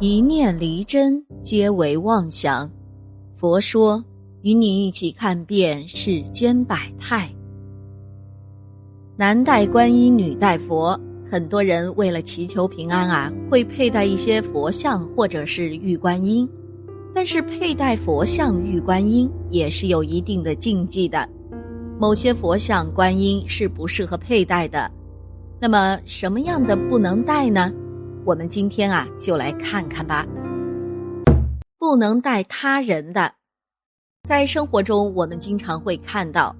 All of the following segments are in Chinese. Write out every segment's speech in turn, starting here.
一念离真，皆为妄想。佛说，与你一起看遍世间百态。男戴观音，女戴佛。很多人为了祈求平安啊，会佩戴一些佛像或者是玉观音。但是佩戴佛像、玉观音也是有一定的禁忌的。某些佛像、观音是不适合佩戴的。那么什么样的不能戴呢？我们今天啊，就来看看吧。不能戴他人的，在生活中我们经常会看到，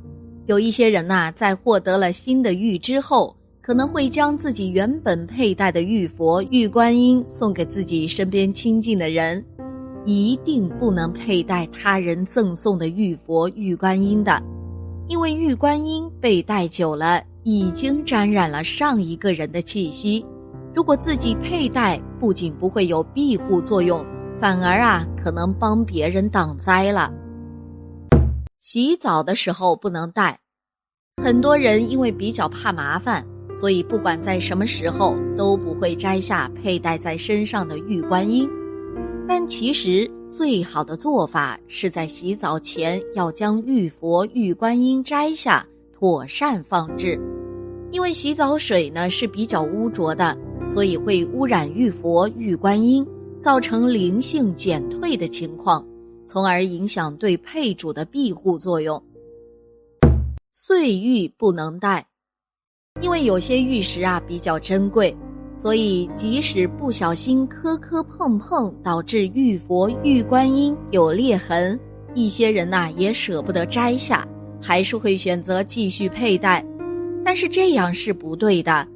有一些人呐，在获得了新的玉之后。可能会将自己原本佩戴的玉佛、玉观音送给自己身边亲近的人，一定不能佩戴他人赠送的玉佛、玉观音的，因为玉观音被戴久了，已经沾染了上一个人的气息。如果自己佩戴，不仅不会有庇护作用，反而啊，可能帮别人挡灾了。洗澡的时候不能戴，很多人因为比较怕麻烦。所以，不管在什么时候都不会摘下佩戴在身上的玉观音。但其实最好的做法是在洗澡前要将玉佛、玉观音摘下，妥善放置。因为洗澡水呢是比较污浊的，所以会污染玉佛、玉观音，造成灵性减退的情况，从而影响对配主的庇护作用。碎玉不能戴。因为有些玉石啊比较珍贵，所以即使不小心磕磕碰碰导致玉佛、玉观音有裂痕，一些人呐也舍不得摘下，还是会选择继续佩戴。但是这样是不对的，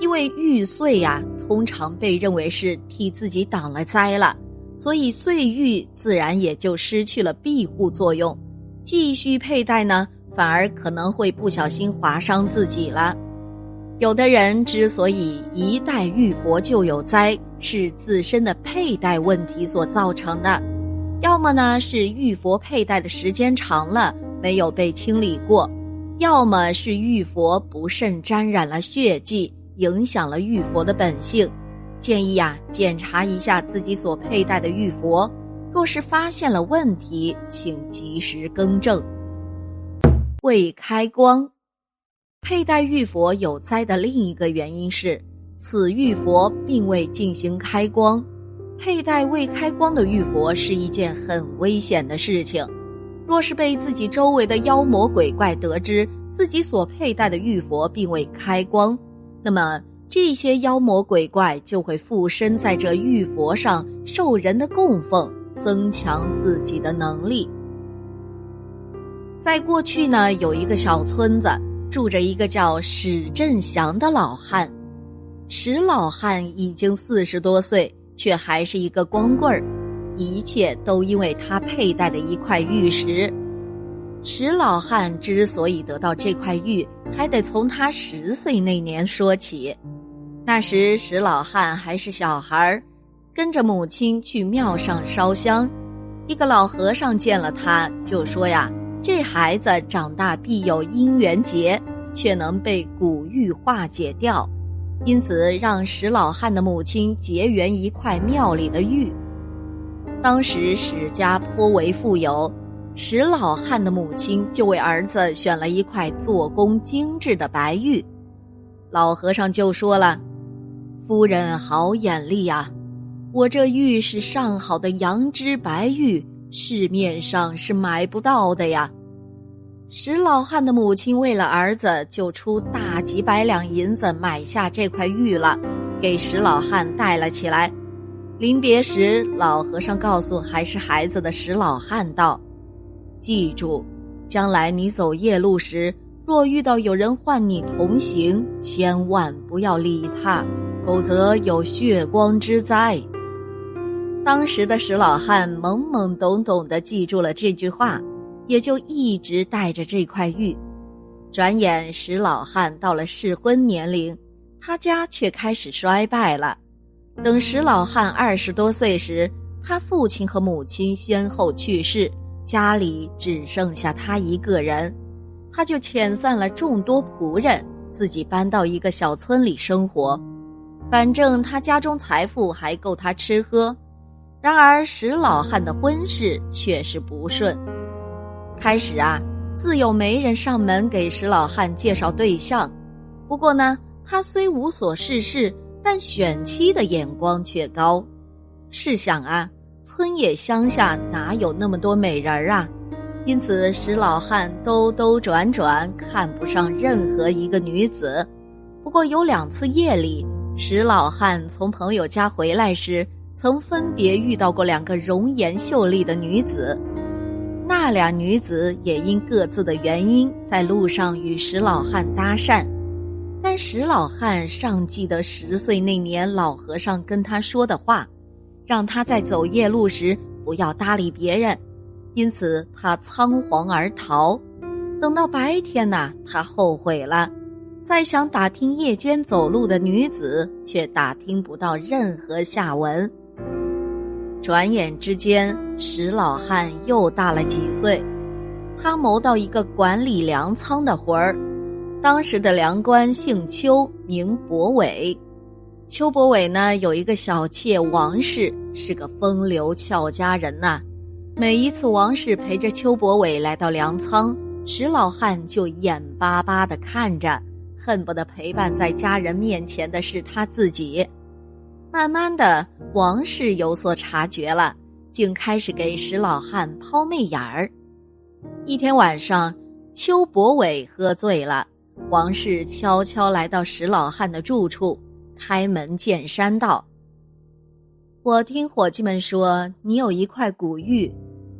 因为玉碎呀通常被认为是替自己挡了灾了，所以碎玉自然也就失去了庇护作用。继续佩戴呢，反而可能会不小心划伤自己了。有的人之所以一戴玉佛就有灾，是自身的佩戴问题所造成的；要么呢是玉佛佩戴的时间长了没有被清理过；要么是玉佛不慎沾染了血迹，影响了玉佛的本性。建议呀，检查一下自己所佩戴的玉佛，若是发现了问题，请及时更正。未开光。佩戴玉佛有灾的另一个原因是，此玉佛并未进行开光。佩戴未开光的玉佛是一件很危险的事情。若是被自己周围的妖魔鬼怪得知自己所佩戴的玉佛并未开光，那么这些妖魔鬼怪就会附身在这玉佛上受人的供奉，增强自己的能力。在过去呢，有一个小村子。住着一个叫史振祥的老汉，史老汉已经四十多岁，却还是一个光棍儿，一切都因为他佩戴的一块玉石。史老汉之所以得到这块玉，还得从他十岁那年说起。那时史老汉还是小孩儿，跟着母亲去庙上烧香。一个老和尚见了他，就说呀。这孩子长大必有姻缘劫，却能被古玉化解掉，因此让史老汉的母亲结缘一块庙里的玉。当时史家颇为富有，石老汉的母亲就为儿子选了一块做工精致的白玉。老和尚就说了：“夫人好眼力呀，我这玉是上好的羊脂白玉。”市面上是买不到的呀。石老汉的母亲为了儿子，就出大几百两银子买下这块玉了，给石老汉戴了起来。临别时，老和尚告诉还是孩子的石老汉道：“记住，将来你走夜路时，若遇到有人唤你同行，千万不要理他，否则有血光之灾。”当时的石老汉懵懵懂懂地记住了这句话，也就一直带着这块玉。转眼石老汉到了适婚年龄，他家却开始衰败了。等石老汉二十多岁时，他父亲和母亲先后去世，家里只剩下他一个人，他就遣散了众多仆人，自己搬到一个小村里生活。反正他家中财富还够他吃喝。然而石老汉的婚事却是不顺。开始啊，自有媒人上门给石老汉介绍对象，不过呢，他虽无所事事，但选妻的眼光却高。试想啊，村野乡下哪有那么多美人儿啊？因此石老汉兜兜转转，看不上任何一个女子。不过有两次夜里，石老汉从朋友家回来时。曾分别遇到过两个容颜秀丽的女子，那俩女子也因各自的原因在路上与石老汉搭讪，但石老汉尚记得十岁那年老和尚跟他说的话，让他在走夜路时不要搭理别人，因此他仓皇而逃。等到白天呐，他后悔了，再想打听夜间走路的女子，却打听不到任何下文。转眼之间，石老汉又大了几岁。他谋到一个管理粮仓的活儿。当时的粮官姓邱，名伯伟。邱伯伟呢，有一个小妾王氏，是个风流俏佳人呐。每一次王氏陪着邱伯伟来到粮仓，石老汉就眼巴巴地看着，恨不得陪伴在家人面前的是他自己。慢慢的，王氏有所察觉了，竟开始给石老汉抛媚眼儿。一天晚上，邱伯伟喝醉了，王氏悄悄来到石老汉的住处，开门见山道：“我听伙计们说你有一块古玉，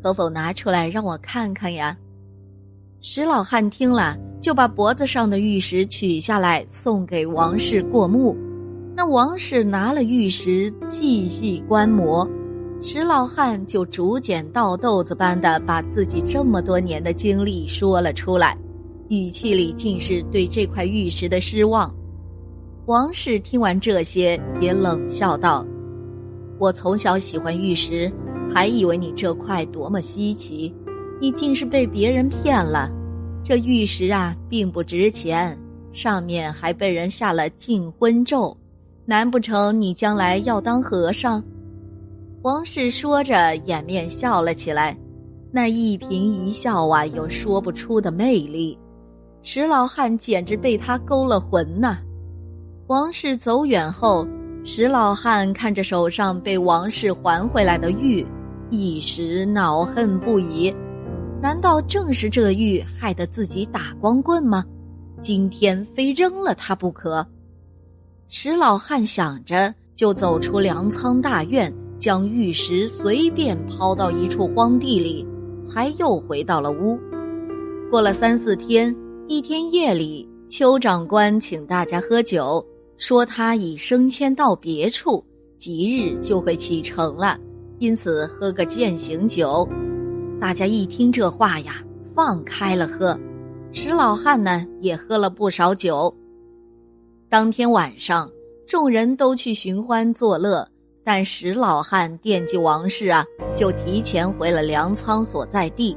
可否拿出来让我看看呀？”石老汉听了，就把脖子上的玉石取下来送给王氏过目。那王氏拿了玉石细细观摩，石老汉就竹简倒豆子般的把自己这么多年的经历说了出来，语气里尽是对这块玉石的失望。王氏听完这些，也冷笑道：“我从小喜欢玉石，还以为你这块多么稀奇，你竟是被别人骗了。这玉石啊，并不值钱，上面还被人下了禁婚咒。”难不成你将来要当和尚？王氏说着，掩面笑了起来，那一颦一笑啊，有说不出的魅力。石老汉简直被他勾了魂呐！王氏走远后，石老汉看着手上被王氏还回来的玉，一时恼恨不已。难道正是这玉害得自己打光棍吗？今天非扔了他不可！石老汉想着，就走出粮仓大院，将玉石随便抛到一处荒地里，才又回到了屋。过了三四天，一天夜里，邱长官请大家喝酒，说他已升迁到别处，即日就会启程了，因此喝个践行酒。大家一听这话呀，放开了喝。石老汉呢，也喝了不少酒。当天晚上，众人都去寻欢作乐，但石老汉惦记王氏啊，就提前回了粮仓所在地。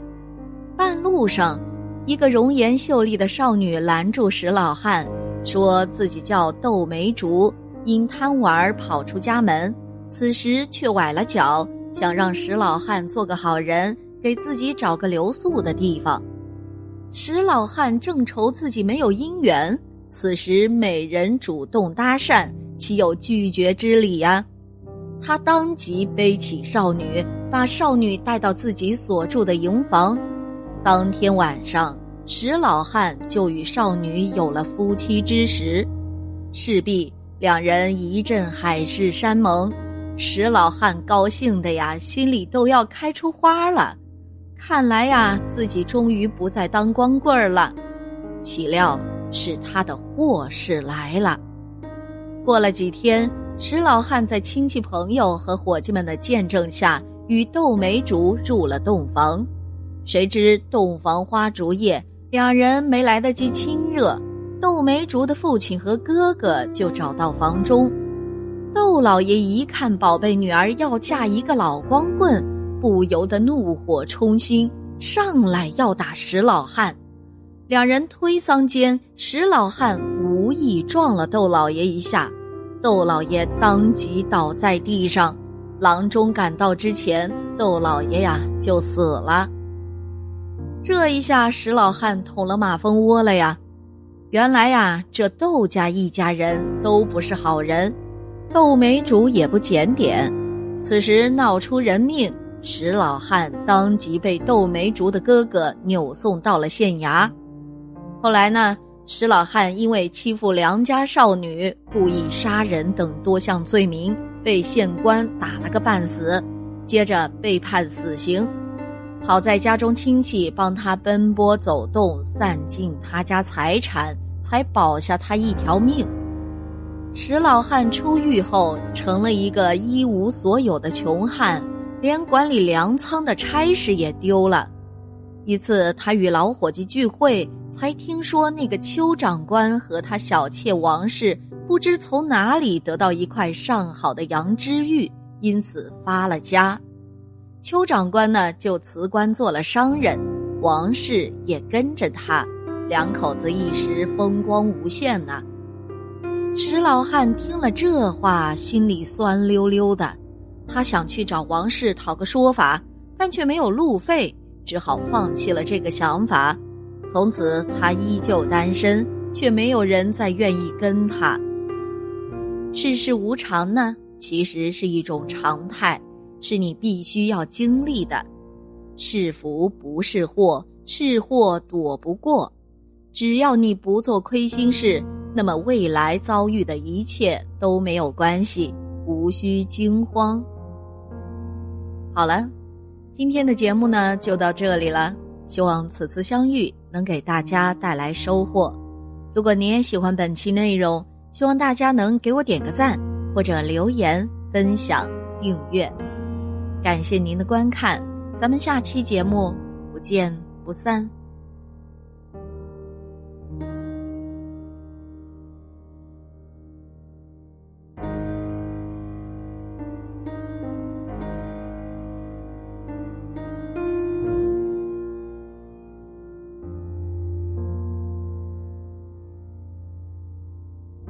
半路上，一个容颜秀丽的少女拦住石老汉，说自己叫窦梅竹，因贪玩跑出家门，此时却崴了脚，想让石老汉做个好人，给自己找个留宿的地方。石老汉正愁自己没有姻缘。此时美人主动搭讪，岂有拒绝之理呀？他当即背起少女，把少女带到自己所住的营房。当天晚上，石老汉就与少女有了夫妻之实。势必两人一阵海誓山盟，石老汉高兴的呀，心里都要开出花了。看来呀，自己终于不再当光棍了。岂料。是他的祸事来了。过了几天，石老汉在亲戚朋友和伙计们的见证下，与窦梅竹入了洞房。谁知洞房花烛夜，两人没来得及亲热，窦梅竹的父亲和哥哥就找到房中。窦老爷一看宝贝女儿要嫁一个老光棍，不由得怒火冲心，上来要打石老汉。两人推搡间，石老汉无意撞了窦老爷一下，窦老爷当即倒在地上，郎中赶到之前，窦老爷呀就死了。这一下，石老汉捅了马蜂窝了呀！原来呀，这窦家一家人都不是好人，窦梅竹也不检点。此时闹出人命，石老汉当即被窦梅竹的哥哥扭送到了县衙。后来呢，石老汉因为欺负良家少女、故意杀人等多项罪名。被县官打了个半死，接着被判死刑。好在家中亲戚帮他奔波走动，散尽他家财产，才保下他一条命。石老汉出狱后，成了一个一无所有的穷汉，连管理粮仓的差事也丢了。一次，他与老伙计聚会，才听说那个邱长官和他小妾王氏。不知从哪里得到一块上好的羊脂玉，因此发了家。邱长官呢就辞官做了商人，王氏也跟着他，两口子一时风光无限呐。石老汉听了这话，心里酸溜溜的。他想去找王氏讨个说法，但却没有路费，只好放弃了这个想法。从此他依旧单身，却没有人再愿意跟他。世事无常呢，其实是一种常态，是你必须要经历的。是福不是祸，是祸躲不过。只要你不做亏心事，那么未来遭遇的一切都没有关系，无需惊慌。好了，今天的节目呢就到这里了。希望此次相遇能给大家带来收获。如果您也喜欢本期内容，希望大家能给我点个赞，或者留言、分享、订阅，感谢您的观看，咱们下期节目不见不散。